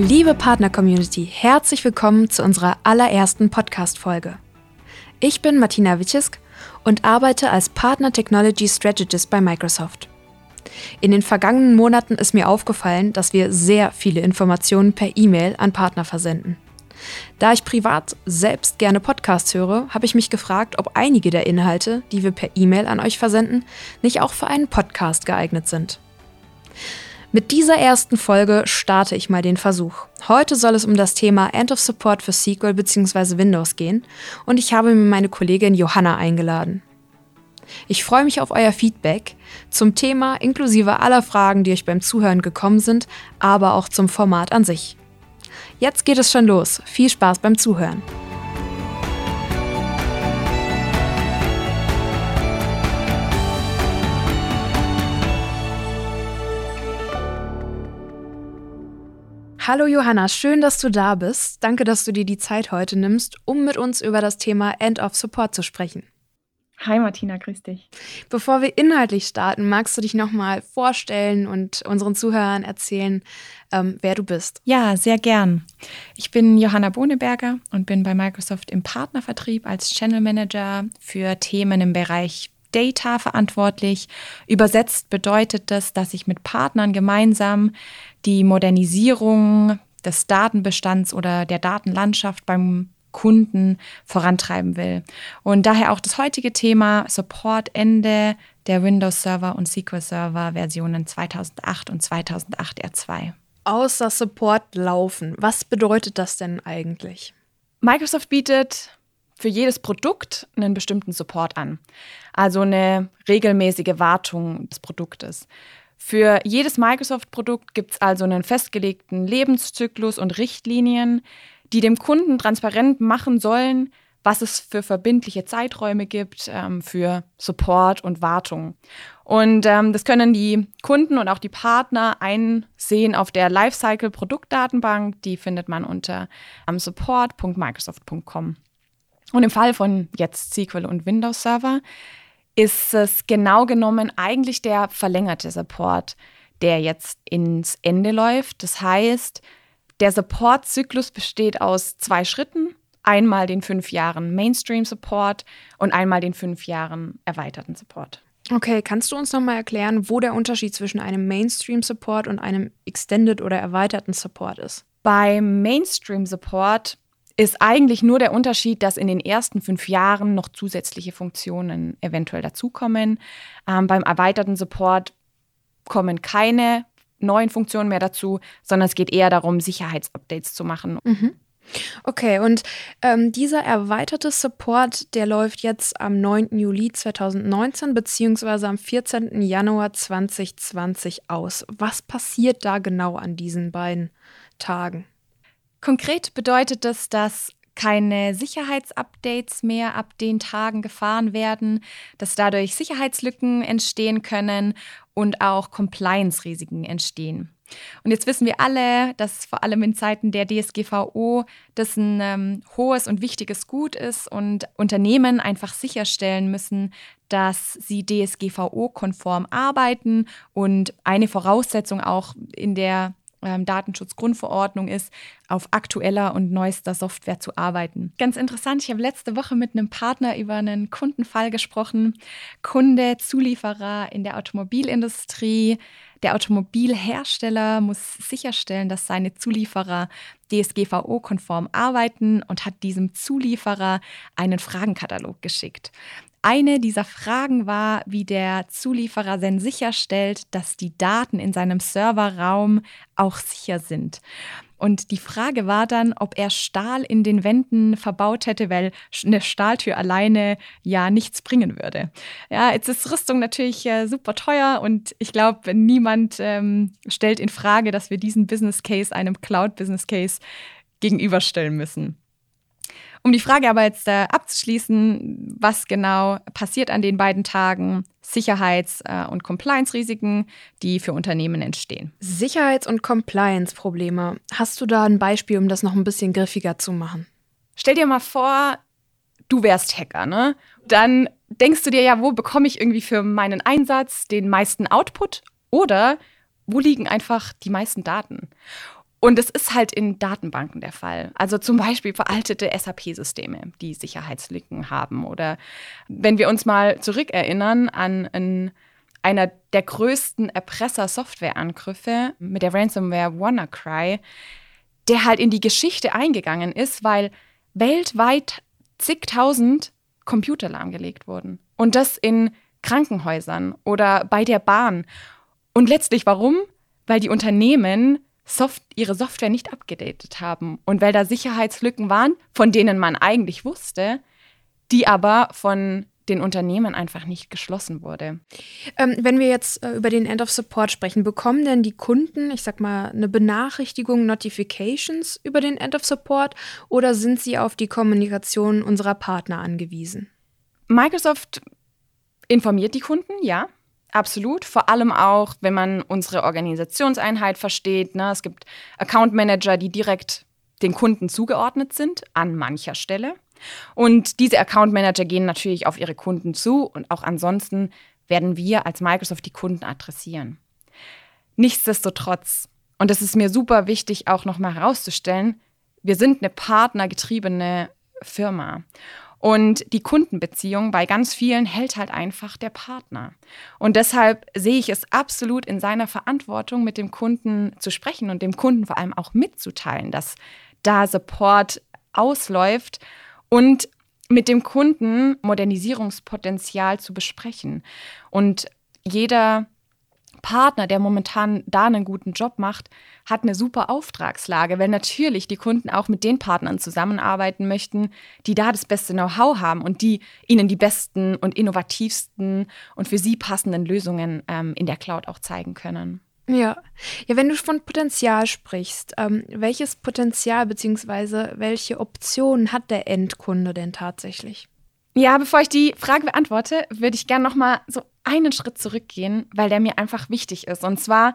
Liebe Partner-Community, herzlich willkommen zu unserer allerersten Podcast-Folge. Ich bin Martina Witschisk und arbeite als Partner Technology Strategist bei Microsoft. In den vergangenen Monaten ist mir aufgefallen, dass wir sehr viele Informationen per E-Mail an Partner versenden. Da ich privat selbst gerne Podcasts höre, habe ich mich gefragt, ob einige der Inhalte, die wir per E-Mail an euch versenden, nicht auch für einen Podcast geeignet sind. Mit dieser ersten Folge starte ich mal den Versuch. Heute soll es um das Thema End of Support für SQL bzw. Windows gehen und ich habe mir meine Kollegin Johanna eingeladen. Ich freue mich auf euer Feedback zum Thema inklusive aller Fragen, die euch beim Zuhören gekommen sind, aber auch zum Format an sich. Jetzt geht es schon los. Viel Spaß beim Zuhören. Hallo Johanna, schön, dass du da bist. Danke, dass du dir die Zeit heute nimmst, um mit uns über das Thema End of Support zu sprechen. Hi Martina, grüß dich. Bevor wir inhaltlich starten, magst du dich nochmal vorstellen und unseren Zuhörern erzählen, ähm, wer du bist? Ja, sehr gern. Ich bin Johanna Bohneberger und bin bei Microsoft im Partnervertrieb als Channel Manager für Themen im Bereich Data verantwortlich. Übersetzt bedeutet das, dass ich mit Partnern gemeinsam die Modernisierung des Datenbestands oder der Datenlandschaft beim Kunden vorantreiben will. Und daher auch das heutige Thema Support Ende der Windows Server und SQL Server Versionen 2008 und 2008 R2. Außer Support laufen. Was bedeutet das denn eigentlich? Microsoft bietet für jedes Produkt einen bestimmten Support an. Also eine regelmäßige Wartung des Produktes. Für jedes Microsoft-Produkt gibt es also einen festgelegten Lebenszyklus und Richtlinien, die dem Kunden transparent machen sollen, was es für verbindliche Zeiträume gibt ähm, für Support und Wartung. Und ähm, das können die Kunden und auch die Partner einsehen auf der Lifecycle Produktdatenbank. Die findet man unter ähm, support.microsoft.com. Und im Fall von jetzt SQL und Windows Server ist es genau genommen eigentlich der verlängerte Support, der jetzt ins Ende läuft. Das heißt, der Support-Zyklus besteht aus zwei Schritten. Einmal den fünf Jahren Mainstream-Support und einmal den fünf Jahren erweiterten Support. Okay, kannst du uns nochmal erklären, wo der Unterschied zwischen einem Mainstream-Support und einem Extended oder erweiterten Support ist? Beim Mainstream-Support ist eigentlich nur der Unterschied, dass in den ersten fünf Jahren noch zusätzliche Funktionen eventuell dazukommen. Ähm, beim erweiterten Support kommen keine neuen Funktionen mehr dazu, sondern es geht eher darum, Sicherheitsupdates zu machen. Mhm. Okay, und ähm, dieser erweiterte Support, der läuft jetzt am 9. Juli 2019 beziehungsweise am 14. Januar 2020 aus. Was passiert da genau an diesen beiden Tagen? Konkret bedeutet das, dass keine Sicherheitsupdates mehr ab den Tagen gefahren werden, dass dadurch Sicherheitslücken entstehen können und auch Compliance-Risiken entstehen. Und jetzt wissen wir alle, dass vor allem in Zeiten der DSGVO das ein ähm, hohes und wichtiges Gut ist und Unternehmen einfach sicherstellen müssen, dass sie DSGVO-konform arbeiten und eine Voraussetzung auch in der ähm, Datenschutzgrundverordnung ist, auf aktueller und neuester Software zu arbeiten. Ganz interessant, ich habe letzte Woche mit einem Partner über einen Kundenfall gesprochen. Kunde, Zulieferer in der Automobilindustrie. Der Automobilhersteller muss sicherstellen, dass seine Zulieferer DSGVO-konform arbeiten und hat diesem Zulieferer einen Fragenkatalog geschickt. Eine dieser Fragen war, wie der Zulieferer denn sicherstellt, dass die Daten in seinem Serverraum auch sicher sind. Und die Frage war dann, ob er Stahl in den Wänden verbaut hätte, weil eine Stahltür alleine ja nichts bringen würde. Ja, jetzt ist Rüstung natürlich äh, super teuer und ich glaube, niemand ähm, stellt in Frage, dass wir diesen Business Case einem Cloud Business Case gegenüberstellen müssen. Um die Frage aber jetzt äh, abzuschließen, was genau passiert an den beiden Tagen, Sicherheits- äh, und Compliance-Risiken, die für Unternehmen entstehen. Sicherheits- und Compliance-Probleme. Hast du da ein Beispiel, um das noch ein bisschen griffiger zu machen? Stell dir mal vor, du wärst Hacker, ne? Dann denkst du dir ja, wo bekomme ich irgendwie für meinen Einsatz den meisten Output oder wo liegen einfach die meisten Daten? Und das ist halt in Datenbanken der Fall. Also zum Beispiel veraltete SAP-Systeme, die Sicherheitslücken haben. Oder wenn wir uns mal zurückerinnern an ein, einer der größten Erpresser-Software-Angriffe mit der Ransomware WannaCry, der halt in die Geschichte eingegangen ist, weil weltweit zigtausend Computer lahmgelegt wurden. Und das in Krankenhäusern oder bei der Bahn. Und letztlich warum? Weil die Unternehmen Soft ihre Software nicht abgedatet haben und weil da Sicherheitslücken waren, von denen man eigentlich wusste, die aber von den Unternehmen einfach nicht geschlossen wurde. Ähm, wenn wir jetzt äh, über den End of Support sprechen, bekommen denn die Kunden, ich sag mal, eine Benachrichtigung, Notifications über den End of Support oder sind sie auf die Kommunikation unserer Partner angewiesen? Microsoft informiert die Kunden, ja. Absolut, vor allem auch, wenn man unsere Organisationseinheit versteht. Ne? Es gibt Account Manager, die direkt den Kunden zugeordnet sind, an mancher Stelle. Und diese Account Manager gehen natürlich auf ihre Kunden zu und auch ansonsten werden wir als Microsoft die Kunden adressieren. Nichtsdestotrotz, und das ist mir super wichtig auch nochmal herauszustellen, wir sind eine partnergetriebene Firma. Und die Kundenbeziehung bei ganz vielen hält halt einfach der Partner. Und deshalb sehe ich es absolut in seiner Verantwortung, mit dem Kunden zu sprechen und dem Kunden vor allem auch mitzuteilen, dass da Support ausläuft und mit dem Kunden Modernisierungspotenzial zu besprechen. Und jeder Partner, der momentan da einen guten Job macht, hat eine super Auftragslage, weil natürlich die Kunden auch mit den Partnern zusammenarbeiten möchten, die da das beste Know-how haben und die ihnen die besten und innovativsten und für sie passenden Lösungen ähm, in der Cloud auch zeigen können. Ja. Ja, wenn du von Potenzial sprichst, ähm, welches Potenzial bzw. welche Optionen hat der Endkunde denn tatsächlich? Ja, bevor ich die Frage beantworte, würde ich gerne noch mal so einen Schritt zurückgehen, weil der mir einfach wichtig ist. Und zwar,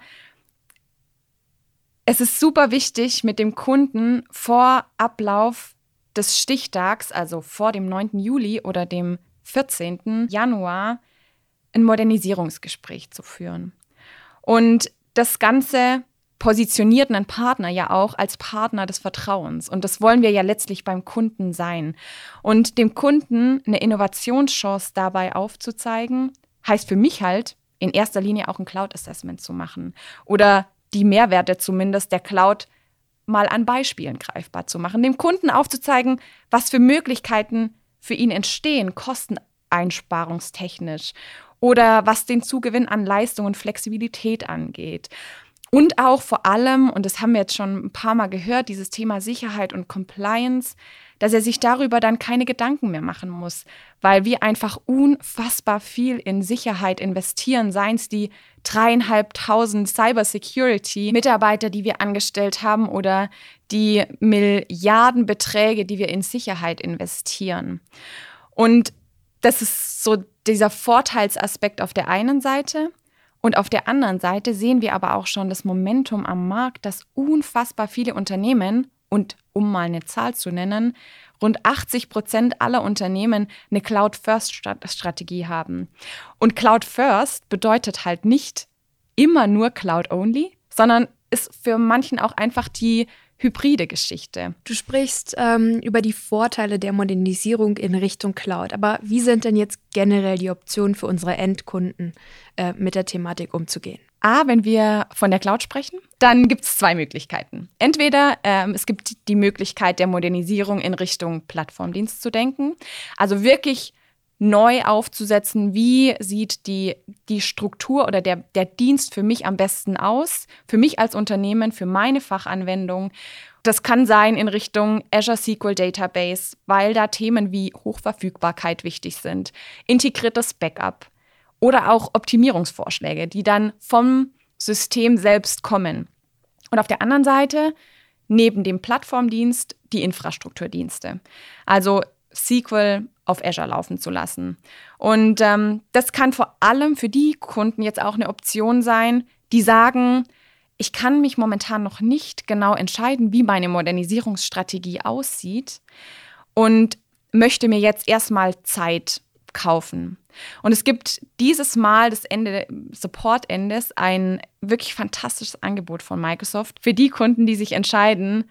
es ist super wichtig, mit dem Kunden vor Ablauf des Stichtags, also vor dem 9. Juli oder dem 14. Januar, ein Modernisierungsgespräch zu führen. Und das Ganze positioniert einen Partner ja auch als Partner des Vertrauens. Und das wollen wir ja letztlich beim Kunden sein. Und dem Kunden eine Innovationschance dabei aufzuzeigen, heißt für mich halt, in erster Linie auch ein Cloud-Assessment zu machen. Oder die Mehrwerte zumindest der Cloud mal an Beispielen greifbar zu machen. Dem Kunden aufzuzeigen, was für Möglichkeiten für ihn entstehen, kosteneinsparungstechnisch oder was den Zugewinn an Leistung und Flexibilität angeht. Und auch vor allem, und das haben wir jetzt schon ein paar Mal gehört, dieses Thema Sicherheit und Compliance, dass er sich darüber dann keine Gedanken mehr machen muss, weil wir einfach unfassbar viel in Sicherheit investieren, seien es die dreieinhalbtausend Cybersecurity-Mitarbeiter, die wir angestellt haben oder die Milliardenbeträge, die wir in Sicherheit investieren. Und das ist so dieser Vorteilsaspekt auf der einen Seite. Und auf der anderen Seite sehen wir aber auch schon das Momentum am Markt, dass unfassbar viele Unternehmen, und um mal eine Zahl zu nennen, rund 80 Prozent aller Unternehmen eine Cloud-First-Strategie haben. Und Cloud-First bedeutet halt nicht immer nur Cloud-Only, sondern ist für manchen auch einfach die hybride Geschichte. Du sprichst ähm, über die Vorteile der Modernisierung in Richtung Cloud. Aber wie sind denn jetzt generell die Optionen für unsere Endkunden, äh, mit der Thematik umzugehen? A, wenn wir von der Cloud sprechen, dann gibt es zwei Möglichkeiten. Entweder ähm, es gibt die Möglichkeit der Modernisierung in Richtung Plattformdienst zu denken, also wirklich neu aufzusetzen, wie sieht die, die Struktur oder der, der Dienst für mich am besten aus, für mich als Unternehmen, für meine Fachanwendung. Das kann sein in Richtung Azure SQL Database, weil da Themen wie Hochverfügbarkeit wichtig sind, integriertes Backup oder auch Optimierungsvorschläge, die dann vom System selbst kommen. Und auf der anderen Seite neben dem Plattformdienst die Infrastrukturdienste. Also SQL auf Azure laufen zu lassen. Und ähm, das kann vor allem für die Kunden jetzt auch eine Option sein, die sagen, ich kann mich momentan noch nicht genau entscheiden, wie meine Modernisierungsstrategie aussieht und möchte mir jetzt erstmal Zeit kaufen. Und es gibt dieses Mal, das Ende Support-Endes, ein wirklich fantastisches Angebot von Microsoft für die Kunden, die sich entscheiden,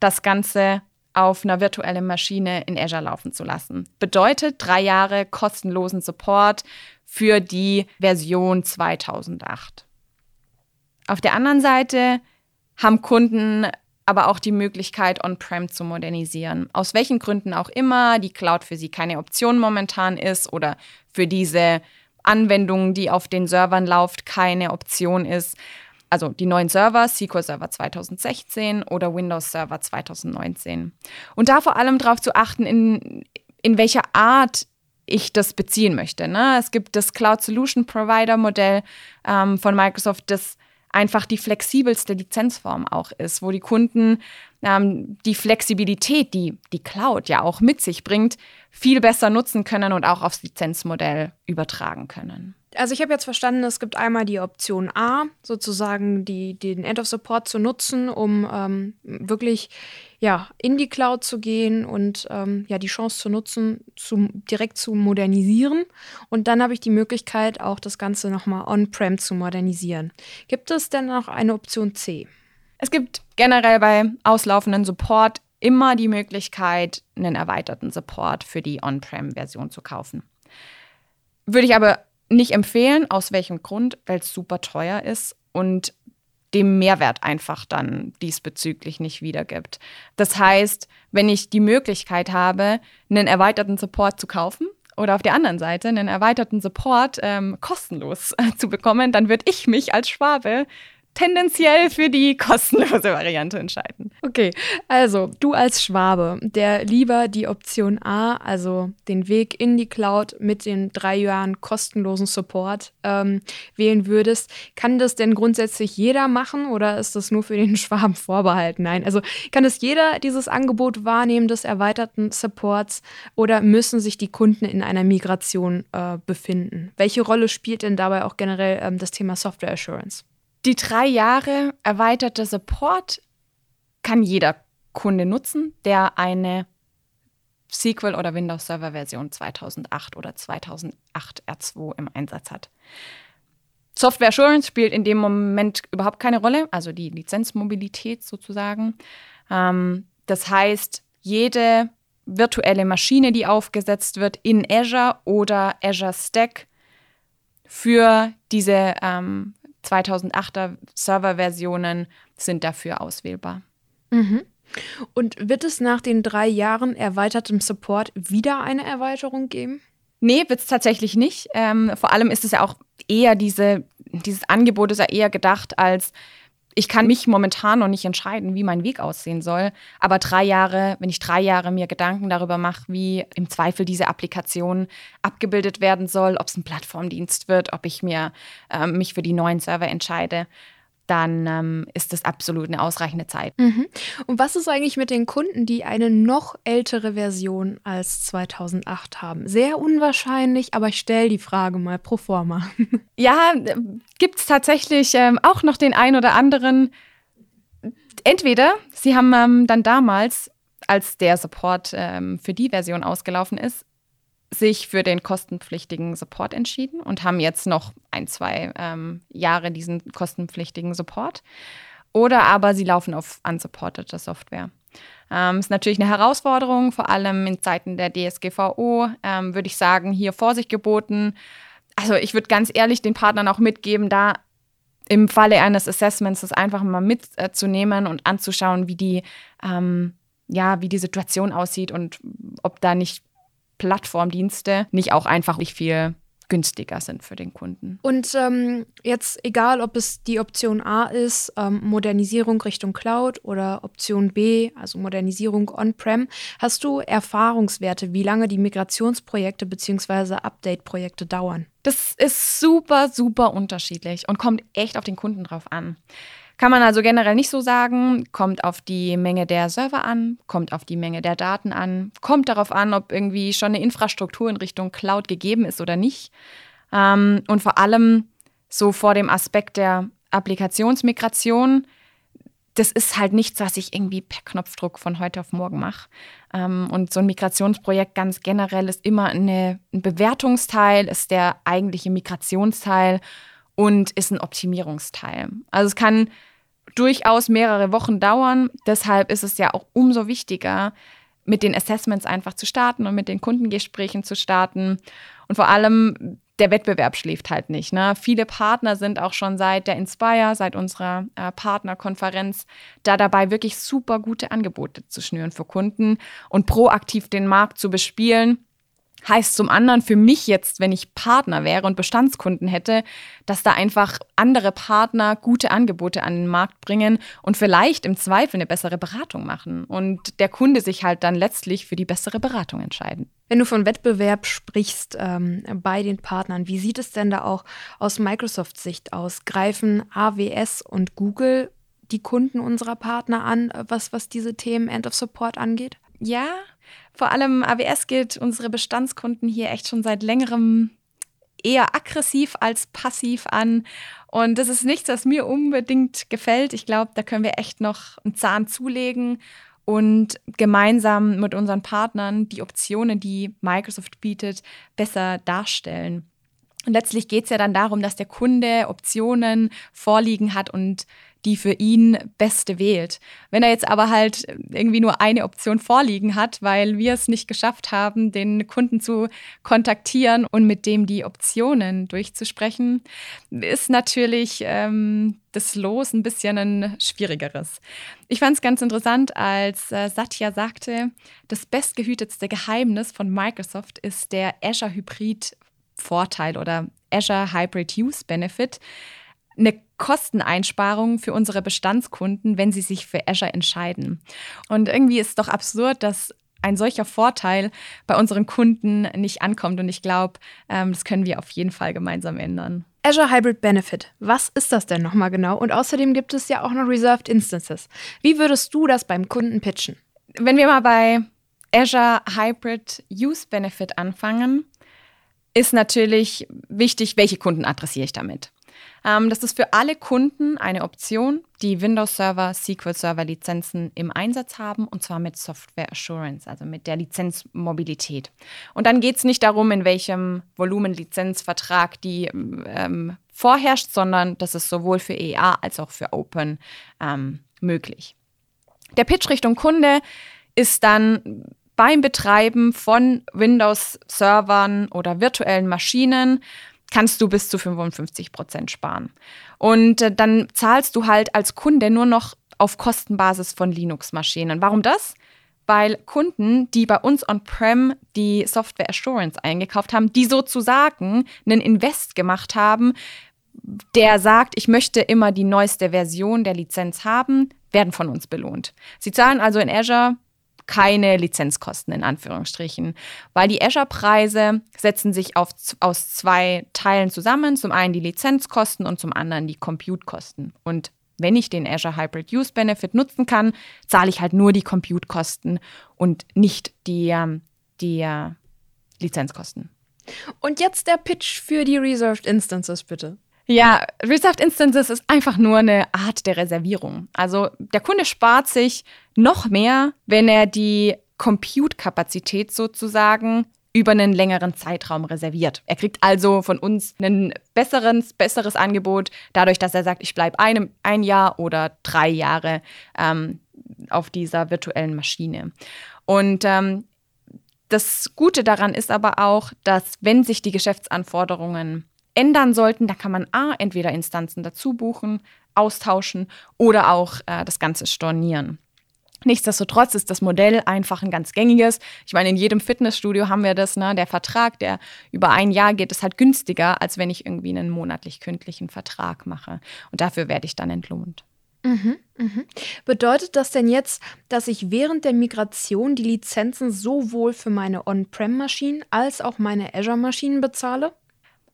das Ganze auf einer virtuellen Maschine in Azure laufen zu lassen. Bedeutet drei Jahre kostenlosen Support für die Version 2008. Auf der anderen Seite haben Kunden aber auch die Möglichkeit, On-Prem zu modernisieren. Aus welchen Gründen auch immer die Cloud für sie keine Option momentan ist oder für diese Anwendungen, die auf den Servern läuft, keine Option ist. Also die neuen Server, SQL Server 2016 oder Windows Server 2019. Und da vor allem darauf zu achten, in, in welcher Art ich das beziehen möchte. Ne? Es gibt das Cloud Solution Provider Modell ähm, von Microsoft, das einfach die flexibelste Lizenzform auch ist, wo die Kunden ähm, die Flexibilität, die die Cloud ja auch mit sich bringt, viel besser nutzen können und auch aufs Lizenzmodell übertragen können. Also ich habe jetzt verstanden, es gibt einmal die Option A, sozusagen die, den End of Support zu nutzen, um ähm, wirklich ja, in die Cloud zu gehen und ähm, ja, die Chance zu nutzen, zu, direkt zu modernisieren. Und dann habe ich die Möglichkeit, auch das Ganze nochmal on-prem zu modernisieren. Gibt es denn noch eine Option C? Es gibt generell bei auslaufenden Support immer die Möglichkeit, einen erweiterten Support für die On-Prem-Version zu kaufen. Würde ich aber nicht empfehlen. Aus welchem Grund? Weil es super teuer ist und dem Mehrwert einfach dann diesbezüglich nicht wiedergibt. Das heißt, wenn ich die Möglichkeit habe, einen erweiterten Support zu kaufen oder auf der anderen Seite einen erweiterten Support ähm, kostenlos zu bekommen, dann würde ich mich als Schwabe tendenziell für die kostenlose Variante entscheiden. Okay, also du als Schwabe, der lieber die Option A, also den Weg in die Cloud mit den drei Jahren kostenlosen Support ähm, wählen würdest, kann das denn grundsätzlich jeder machen oder ist das nur für den Schwaben vorbehalten? Nein, also kann es jeder dieses Angebot wahrnehmen des erweiterten Supports oder müssen sich die Kunden in einer Migration äh, befinden? Welche Rolle spielt denn dabei auch generell ähm, das Thema Software Assurance? Die drei Jahre erweiterte Support kann jeder Kunde nutzen, der eine SQL oder Windows Server Version 2008 oder 2008 R2 im Einsatz hat. Software Assurance spielt in dem Moment überhaupt keine Rolle, also die Lizenzmobilität sozusagen. Ähm, das heißt, jede virtuelle Maschine, die aufgesetzt wird in Azure oder Azure Stack für diese ähm, 2008er Serverversionen sind dafür auswählbar. Mhm. Und wird es nach den drei Jahren erweitertem Support wieder eine Erweiterung geben? Nee, wird es tatsächlich nicht. Ähm, vor allem ist es ja auch eher diese, dieses Angebot ist ja eher gedacht als ich kann mich momentan noch nicht entscheiden, wie mein Weg aussehen soll. Aber drei Jahre, wenn ich drei Jahre mir Gedanken darüber mache, wie im Zweifel diese Applikation abgebildet werden soll, ob es ein Plattformdienst wird, ob ich mir äh, mich für die neuen Server entscheide, dann ähm, ist das absolut eine ausreichende Zeit. Mhm. Und was ist eigentlich mit den Kunden, die eine noch ältere Version als 2008 haben? Sehr unwahrscheinlich, aber ich stelle die Frage mal pro forma. Ja, gibt es tatsächlich ähm, auch noch den einen oder anderen. Entweder sie haben ähm, dann damals, als der Support ähm, für die Version ausgelaufen ist, sich für den kostenpflichtigen Support entschieden und haben jetzt noch ein, zwei ähm, Jahre diesen kostenpflichtigen Support. Oder aber sie laufen auf unsupportete Software. Ähm, ist natürlich eine Herausforderung, vor allem in Zeiten der DSGVO, ähm, würde ich sagen, hier Vorsicht geboten. Also ich würde ganz ehrlich den Partnern auch mitgeben, da im Falle eines Assessments das einfach mal mitzunehmen und anzuschauen, wie die, ähm, ja, wie die Situation aussieht und ob da nicht Plattformdienste nicht auch einfach nicht viel günstiger sind für den Kunden. Und ähm, jetzt egal, ob es die Option A ist, ähm, Modernisierung Richtung Cloud oder Option B, also Modernisierung on-prem, hast du Erfahrungswerte, wie lange die Migrationsprojekte bzw. Update-Projekte dauern? Das ist super, super unterschiedlich und kommt echt auf den Kunden drauf an. Kann man also generell nicht so sagen, kommt auf die Menge der Server an, kommt auf die Menge der Daten an, kommt darauf an, ob irgendwie schon eine Infrastruktur in Richtung Cloud gegeben ist oder nicht. Ähm, und vor allem so vor dem Aspekt der Applikationsmigration, das ist halt nichts, was ich irgendwie per Knopfdruck von heute auf morgen mache. Ähm, und so ein Migrationsprojekt ganz generell ist immer eine, ein Bewertungsteil, ist der eigentliche Migrationsteil und ist ein Optimierungsteil. Also es kann durchaus mehrere Wochen dauern. Deshalb ist es ja auch umso wichtiger, mit den Assessments einfach zu starten und mit den Kundengesprächen zu starten. Und vor allem der Wettbewerb schläft halt nicht. Ne? Viele Partner sind auch schon seit der Inspire, seit unserer äh, Partnerkonferenz, da dabei wirklich super gute Angebote zu schnüren für Kunden und proaktiv den Markt zu bespielen Heißt zum anderen für mich jetzt, wenn ich Partner wäre und Bestandskunden hätte, dass da einfach andere Partner gute Angebote an den Markt bringen und vielleicht im Zweifel eine bessere Beratung machen und der Kunde sich halt dann letztlich für die bessere Beratung entscheiden. Wenn du von Wettbewerb sprichst ähm, bei den Partnern, wie sieht es denn da auch aus Microsoft-Sicht aus? Greifen AWS und Google die Kunden unserer Partner an, was, was diese Themen End of Support angeht? Ja, vor allem AWS gilt unsere Bestandskunden hier echt schon seit längerem eher aggressiv als passiv an. Und das ist nichts, was mir unbedingt gefällt. Ich glaube, da können wir echt noch einen Zahn zulegen und gemeinsam mit unseren Partnern die Optionen, die Microsoft bietet, besser darstellen. Und letztlich geht es ja dann darum, dass der Kunde Optionen vorliegen hat und die für ihn beste wählt. Wenn er jetzt aber halt irgendwie nur eine Option vorliegen hat, weil wir es nicht geschafft haben, den Kunden zu kontaktieren und mit dem die Optionen durchzusprechen, ist natürlich ähm, das Los ein bisschen ein schwierigeres. Ich fand es ganz interessant, als äh, Satya sagte, das bestgehütetste Geheimnis von Microsoft ist der Azure Hybrid Vorteil oder Azure Hybrid Use Benefit eine Kosteneinsparung für unsere Bestandskunden, wenn sie sich für Azure entscheiden. Und irgendwie ist es doch absurd, dass ein solcher Vorteil bei unseren Kunden nicht ankommt. Und ich glaube, ähm, das können wir auf jeden Fall gemeinsam ändern. Azure Hybrid Benefit. Was ist das denn nochmal genau? Und außerdem gibt es ja auch noch Reserved Instances. Wie würdest du das beim Kunden pitchen? Wenn wir mal bei Azure Hybrid Use Benefit anfangen, ist natürlich wichtig, welche Kunden adressiere ich damit. Ähm, das ist für alle Kunden eine Option, die Windows Server SQL Server Lizenzen im Einsatz haben und zwar mit Software Assurance, also mit der Lizenzmobilität. Und dann geht es nicht darum, in welchem Volumenlizenzvertrag die ähm, vorherrscht, sondern das ist sowohl für EA als auch für Open ähm, möglich. Der Pitch Richtung Kunde ist dann beim Betreiben von Windows-Servern oder virtuellen Maschinen kannst du bis zu 55 Prozent sparen. Und äh, dann zahlst du halt als Kunde nur noch auf Kostenbasis von Linux-Maschinen. Warum das? Weil Kunden, die bei uns on-prem die Software Assurance eingekauft haben, die sozusagen einen Invest gemacht haben, der sagt, ich möchte immer die neueste Version der Lizenz haben, werden von uns belohnt. Sie zahlen also in Azure keine Lizenzkosten in Anführungsstrichen, weil die Azure-Preise setzen sich auf, aus zwei Teilen zusammen. Zum einen die Lizenzkosten und zum anderen die Compute-Kosten. Und wenn ich den Azure Hybrid Use Benefit nutzen kann, zahle ich halt nur die Compute-Kosten und nicht die, ähm, die uh, Lizenzkosten. Und jetzt der Pitch für die Reserved Instances, bitte. Ja, Reserved Instances ist einfach nur eine Art der Reservierung. Also der Kunde spart sich noch mehr, wenn er die Compute-Kapazität sozusagen über einen längeren Zeitraum reserviert. Er kriegt also von uns ein besseres, besseres Angebot, dadurch, dass er sagt, ich bleibe ein, ein Jahr oder drei Jahre ähm, auf dieser virtuellen Maschine. Und ähm, das Gute daran ist aber auch, dass wenn sich die Geschäftsanforderungen ändern sollten, da kann man A, entweder Instanzen dazu buchen, austauschen oder auch äh, das Ganze stornieren. Nichtsdestotrotz ist das Modell einfach ein ganz gängiges. Ich meine, in jedem Fitnessstudio haben wir das, ne? Der Vertrag, der über ein Jahr geht, ist halt günstiger, als wenn ich irgendwie einen monatlich-kündlichen Vertrag mache. Und dafür werde ich dann entlohnt. Mhm, mhm. Bedeutet das denn jetzt, dass ich während der Migration die Lizenzen sowohl für meine On-Prem-Maschinen als auch meine Azure-Maschinen bezahle?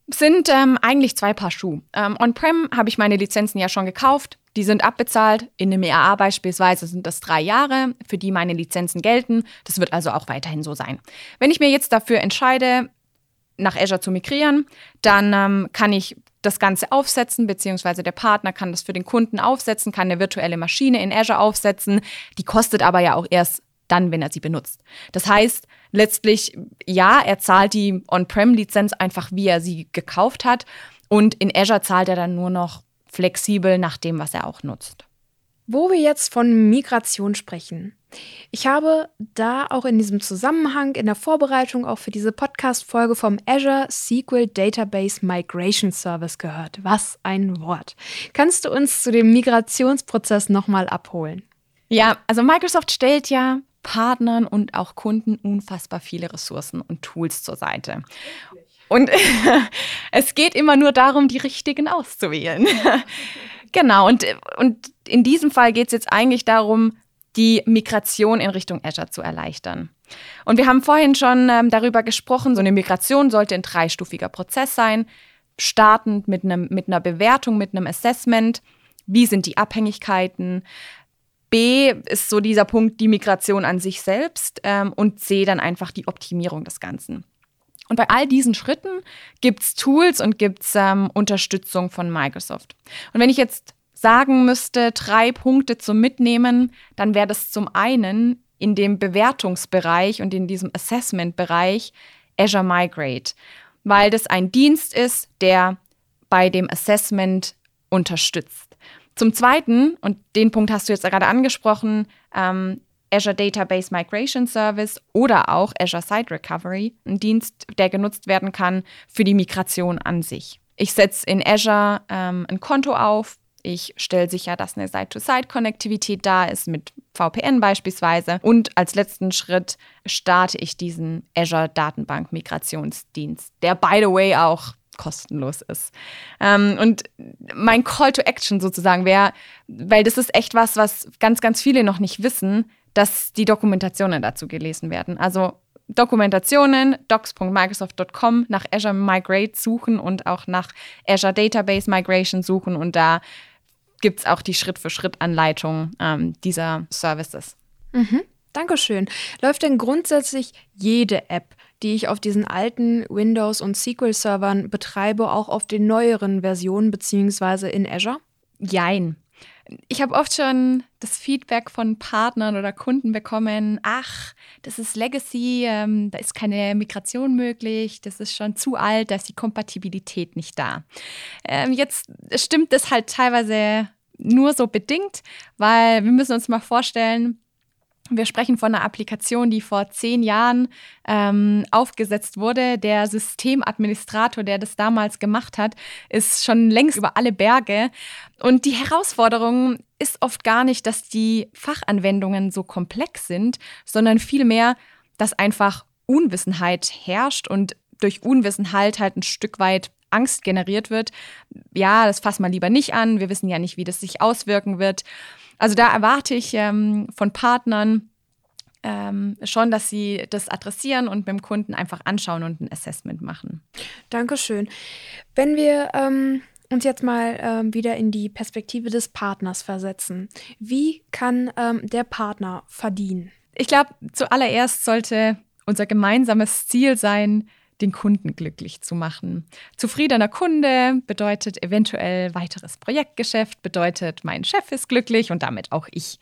Sind ähm, eigentlich zwei Paar Schuhe. Ähm, On-Prem habe ich meine Lizenzen ja schon gekauft. Die sind abbezahlt. In einem EAA beispielsweise sind das drei Jahre, für die meine Lizenzen gelten. Das wird also auch weiterhin so sein. Wenn ich mir jetzt dafür entscheide, nach Azure zu migrieren, dann ähm, kann ich das Ganze aufsetzen, beziehungsweise der Partner kann das für den Kunden aufsetzen, kann eine virtuelle Maschine in Azure aufsetzen. Die kostet aber ja auch erst dann, wenn er sie benutzt. Das heißt, letztlich, ja, er zahlt die On-Prem-Lizenz einfach, wie er sie gekauft hat. Und in Azure zahlt er dann nur noch flexibel nach dem, was er auch nutzt. Wo wir jetzt von Migration sprechen. Ich habe da auch in diesem Zusammenhang in der Vorbereitung auch für diese Podcast-Folge vom Azure SQL Database Migration Service gehört. Was ein Wort. Kannst du uns zu dem Migrationsprozess nochmal abholen? Ja, also Microsoft stellt ja Partnern und auch Kunden unfassbar viele Ressourcen und Tools zur Seite. Und es geht immer nur darum, die richtigen auszuwählen. genau, und, und in diesem Fall geht es jetzt eigentlich darum, die Migration in Richtung Azure zu erleichtern. Und wir haben vorhin schon ähm, darüber gesprochen, so eine Migration sollte ein dreistufiger Prozess sein, startend mit, einem, mit einer Bewertung, mit einem Assessment. Wie sind die Abhängigkeiten? B ist so dieser Punkt die Migration an sich selbst ähm, und C dann einfach die Optimierung des Ganzen. Und bei all diesen Schritten gibt es Tools und gibt es ähm, Unterstützung von Microsoft. Und wenn ich jetzt sagen müsste, drei Punkte zum Mitnehmen, dann wäre das zum einen in dem Bewertungsbereich und in diesem Assessment-Bereich Azure Migrate, weil das ein Dienst ist, der bei dem Assessment unterstützt. Zum Zweiten, und den Punkt hast du jetzt gerade angesprochen, ähm, Azure Database Migration Service oder auch Azure Site Recovery, ein Dienst, der genutzt werden kann für die Migration an sich. Ich setze in Azure ähm, ein Konto auf, ich stelle sicher, dass eine Site-to-Site-Konnektivität da ist mit VPN beispielsweise. Und als letzten Schritt starte ich diesen Azure Datenbank Migrationsdienst, der by the way auch kostenlos ist. Ähm, und mein Call to Action sozusagen wäre, weil das ist echt was, was ganz, ganz viele noch nicht wissen, dass die Dokumentationen dazu gelesen werden. Also Dokumentationen, docs.microsoft.com nach Azure Migrate suchen und auch nach Azure Database Migration suchen und da gibt es auch die Schritt-für-Schritt-Anleitung ähm, dieser Services. Mhm. Dankeschön. Läuft denn grundsätzlich jede App die ich auf diesen alten Windows- und SQL-Servern betreibe, auch auf den neueren Versionen beziehungsweise in Azure? Jein. Ich habe oft schon das Feedback von Partnern oder Kunden bekommen, ach, das ist Legacy, ähm, da ist keine Migration möglich, das ist schon zu alt, da ist die Kompatibilität nicht da. Ähm, jetzt stimmt das halt teilweise nur so bedingt, weil wir müssen uns mal vorstellen, wir sprechen von einer Applikation, die vor zehn Jahren ähm, aufgesetzt wurde. Der Systemadministrator, der das damals gemacht hat, ist schon längst über alle Berge. Und die Herausforderung ist oft gar nicht, dass die Fachanwendungen so komplex sind, sondern vielmehr, dass einfach Unwissenheit herrscht und durch Unwissenheit halt ein Stück weit Angst generiert wird. Ja, das fassen wir lieber nicht an. Wir wissen ja nicht, wie das sich auswirken wird. Also da erwarte ich ähm, von Partnern ähm, schon, dass sie das adressieren und mit dem Kunden einfach anschauen und ein Assessment machen. Dankeschön. Wenn wir ähm, uns jetzt mal ähm, wieder in die Perspektive des Partners versetzen, wie kann ähm, der Partner verdienen? Ich glaube, zuallererst sollte unser gemeinsames Ziel sein, den Kunden glücklich zu machen. Zufriedener Kunde bedeutet eventuell weiteres Projektgeschäft, bedeutet mein Chef ist glücklich und damit auch ich.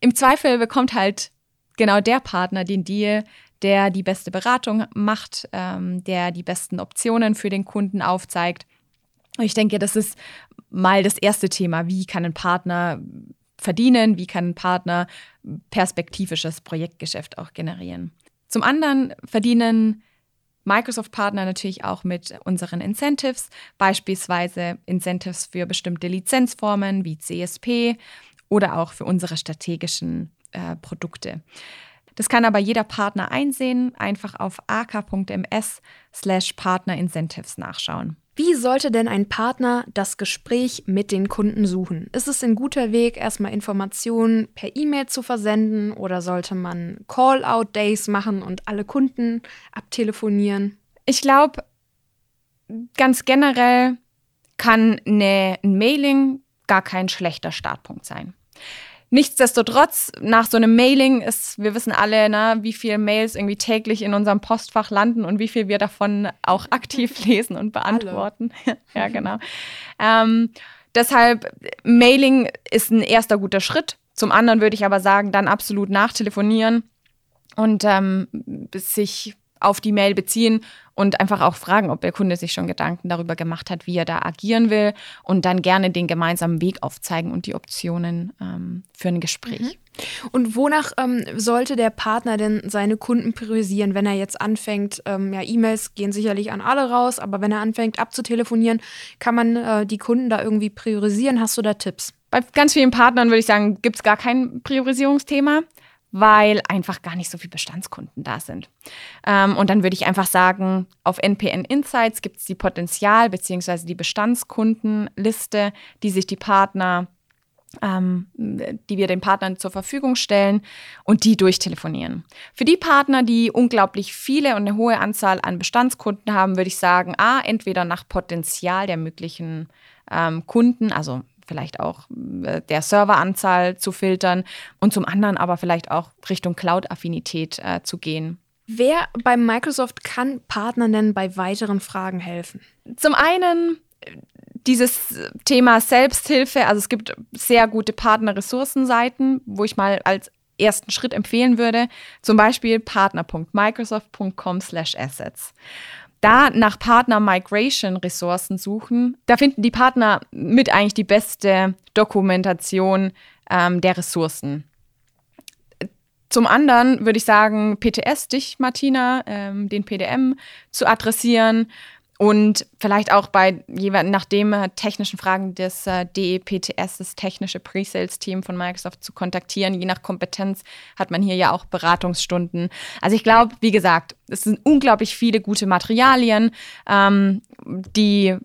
Im Zweifel bekommt halt genau der Partner den Deal, der die beste Beratung macht, ähm, der die besten Optionen für den Kunden aufzeigt. Und ich denke, das ist mal das erste Thema. Wie kann ein Partner verdienen? Wie kann ein Partner perspektivisches Projektgeschäft auch generieren? Zum anderen verdienen Microsoft-Partner natürlich auch mit unseren Incentives, beispielsweise Incentives für bestimmte Lizenzformen wie CSP oder auch für unsere strategischen äh, Produkte. Das kann aber jeder Partner einsehen, einfach auf ak.ms slash Partner-Incentives nachschauen. Wie sollte denn ein Partner das Gespräch mit den Kunden suchen? Ist es ein guter Weg, erstmal Informationen per E-Mail zu versenden oder sollte man Call-out-Days machen und alle Kunden abtelefonieren? Ich glaube, ganz generell kann eine, ein Mailing gar kein schlechter Startpunkt sein. Nichtsdestotrotz, nach so einem Mailing ist, wir wissen alle, ne, wie viele Mails irgendwie täglich in unserem Postfach landen und wie viel wir davon auch aktiv lesen und beantworten. ja, genau. Ähm, deshalb, Mailing ist ein erster guter Schritt. Zum anderen würde ich aber sagen, dann absolut nachtelefonieren und ähm, sich auf die Mail beziehen und einfach auch fragen, ob der Kunde sich schon Gedanken darüber gemacht hat, wie er da agieren will und dann gerne den gemeinsamen Weg aufzeigen und die Optionen ähm, für ein Gespräch. Mhm. Und wonach ähm, sollte der Partner denn seine Kunden priorisieren, wenn er jetzt anfängt, ähm, ja, E-Mails gehen sicherlich an alle raus, aber wenn er anfängt abzutelefonieren, kann man äh, die Kunden da irgendwie priorisieren? Hast du da Tipps? Bei ganz vielen Partnern würde ich sagen, gibt es gar kein Priorisierungsthema weil einfach gar nicht so viele Bestandskunden da sind. Ähm, und dann würde ich einfach sagen, auf NPN Insights gibt es die Potenzial- bzw. die Bestandskundenliste, die sich die Partner, ähm, die wir den Partnern zur Verfügung stellen und die durchtelefonieren. Für die Partner, die unglaublich viele und eine hohe Anzahl an Bestandskunden haben, würde ich sagen, a, entweder nach Potenzial der möglichen ähm, Kunden, also vielleicht auch äh, der Serveranzahl zu filtern und zum anderen aber vielleicht auch Richtung Cloud-Affinität äh, zu gehen. Wer bei Microsoft kann Partnern denn bei weiteren Fragen helfen? Zum einen dieses Thema Selbsthilfe, also es gibt sehr gute Partner-Ressourcenseiten, wo ich mal als ersten Schritt empfehlen würde, zum Beispiel partner.microsoft.com/assets da nach Partner-Migration-Ressourcen suchen. Da finden die Partner mit eigentlich die beste Dokumentation ähm, der Ressourcen. Zum anderen würde ich sagen, PTS, dich, Martina, ähm, den PDM zu adressieren und vielleicht auch bei jeweils nach dem äh, technischen Fragen des äh, DEPTS, das technische Pre-Sales-Team von Microsoft zu kontaktieren. Je nach Kompetenz hat man hier ja auch Beratungsstunden. Also ich glaube, wie gesagt, es sind unglaublich viele gute Materialien, ähm, die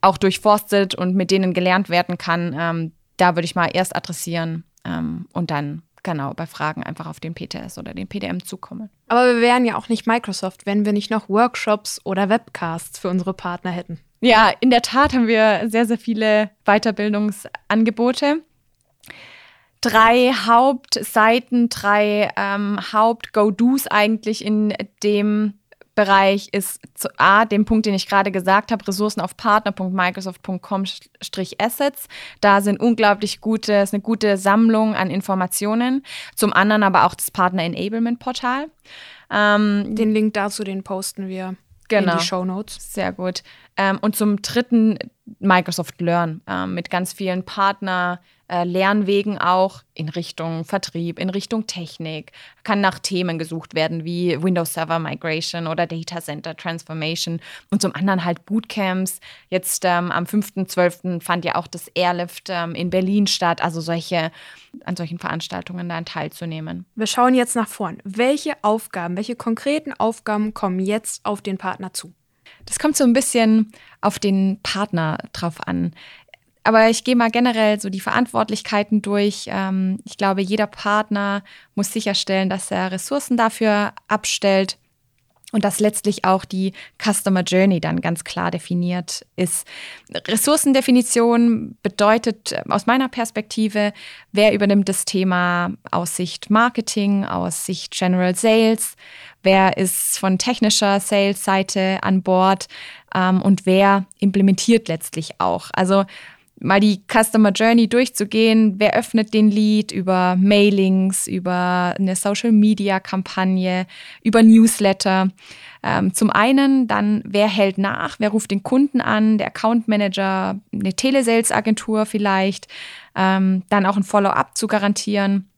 auch durchforstet und mit denen gelernt werden kann. Ähm, da würde ich mal erst adressieren ähm, und dann genau bei Fragen einfach auf den PTS oder den PDM zukommen. Aber wir wären ja auch nicht Microsoft, wenn wir nicht noch Workshops oder Webcasts für unsere Partner hätten. Ja, in der Tat haben wir sehr, sehr viele Weiterbildungsangebote. Drei Hauptseiten, drei ähm, Haupt-Go-Dos eigentlich in dem Bereich ist zu A, dem Punkt, den ich gerade gesagt habe, Ressourcen auf partner.microsoft.com-assets. Da sind unglaublich gute, ist eine gute Sammlung an Informationen. Zum anderen aber auch das Partner Enablement Portal. Ähm, den Link dazu, den posten wir genau. in die Show Notes. Sehr gut. Ähm, und zum dritten Microsoft Learn ähm, mit ganz vielen Partner- äh, Lernwegen auch in Richtung Vertrieb, in Richtung Technik. Kann nach Themen gesucht werden wie Windows Server Migration oder Data Center Transformation und zum anderen halt Bootcamps. Jetzt ähm, am 5.12. fand ja auch das Airlift ähm, in Berlin statt, also solche, an solchen Veranstaltungen dann teilzunehmen. Wir schauen jetzt nach vorn. Welche Aufgaben, welche konkreten Aufgaben kommen jetzt auf den Partner zu? Das kommt so ein bisschen auf den Partner drauf an. Aber ich gehe mal generell so die Verantwortlichkeiten durch. Ähm, ich glaube, jeder Partner muss sicherstellen, dass er Ressourcen dafür abstellt und dass letztlich auch die Customer Journey dann ganz klar definiert ist. Ressourcendefinition bedeutet äh, aus meiner Perspektive, wer übernimmt das Thema aus Sicht Marketing, aus Sicht General Sales, wer ist von technischer Sales-Seite an Bord ähm, und wer implementiert letztlich auch. Also mal die Customer Journey durchzugehen. Wer öffnet den Lead über Mailings, über eine Social Media Kampagne, über Newsletter? Ähm, zum einen dann, wer hält nach? Wer ruft den Kunden an? Der Account Manager, eine Telesales Agentur vielleicht. Ähm, dann auch ein Follow-up zu garantieren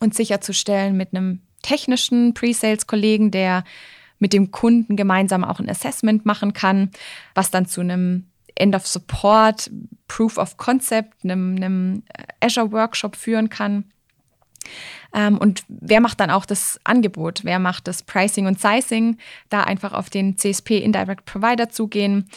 und sicherzustellen mit einem technischen Pre-Sales-Kollegen, der mit dem Kunden gemeinsam auch ein Assessment machen kann, was dann zu einem End of Support, Proof of Concept, einem, einem Azure Workshop führen kann. Ähm, und wer macht dann auch das Angebot? Wer macht das Pricing und Sizing? Da einfach auf den CSP Indirect Provider zugehen.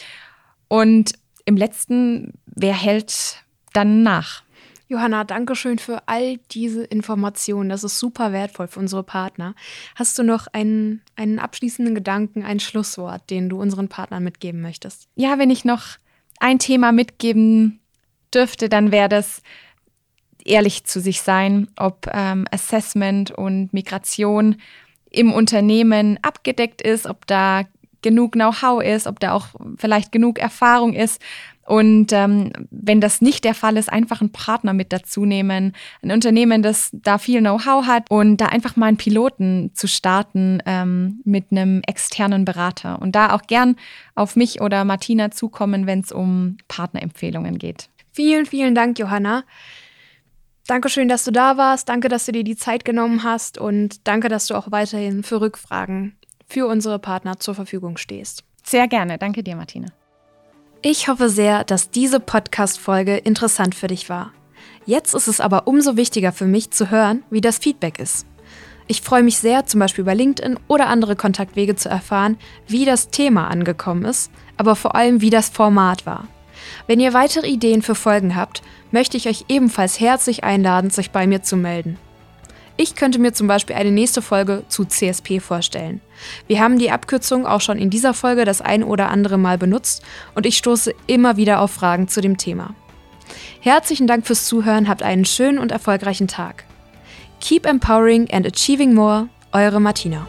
Und im letzten, wer hält dann nach? Johanna, danke schön für all diese Informationen. Das ist super wertvoll für unsere Partner. Hast du noch einen, einen abschließenden Gedanken, ein Schlusswort, den du unseren Partnern mitgeben möchtest? Ja, wenn ich noch ein Thema mitgeben dürfte, dann wäre das, ehrlich zu sich sein, ob ähm, Assessment und Migration im Unternehmen abgedeckt ist, ob da genug Know-how ist, ob da auch vielleicht genug Erfahrung ist. Und ähm, wenn das nicht der Fall ist, einfach einen Partner mit dazu nehmen, ein Unternehmen, das da viel Know-how hat und da einfach mal einen Piloten zu starten ähm, mit einem externen Berater und da auch gern auf mich oder Martina zukommen, wenn es um Partnerempfehlungen geht. Vielen, vielen Dank, Johanna. Dankeschön, dass du da warst. Danke, dass du dir die Zeit genommen hast und danke, dass du auch weiterhin für Rückfragen für unsere Partner zur Verfügung stehst. Sehr gerne. Danke dir, Martina. Ich hoffe sehr, dass diese Podcast-Folge interessant für dich war. Jetzt ist es aber umso wichtiger für mich zu hören, wie das Feedback ist. Ich freue mich sehr, zum Beispiel über LinkedIn oder andere Kontaktwege zu erfahren, wie das Thema angekommen ist, aber vor allem, wie das Format war. Wenn ihr weitere Ideen für Folgen habt, möchte ich euch ebenfalls herzlich einladen, sich bei mir zu melden. Ich könnte mir zum Beispiel eine nächste Folge zu CSP vorstellen. Wir haben die Abkürzung auch schon in dieser Folge das ein oder andere Mal benutzt und ich stoße immer wieder auf Fragen zu dem Thema. Herzlichen Dank fürs Zuhören, habt einen schönen und erfolgreichen Tag. Keep empowering and achieving more, eure Martina.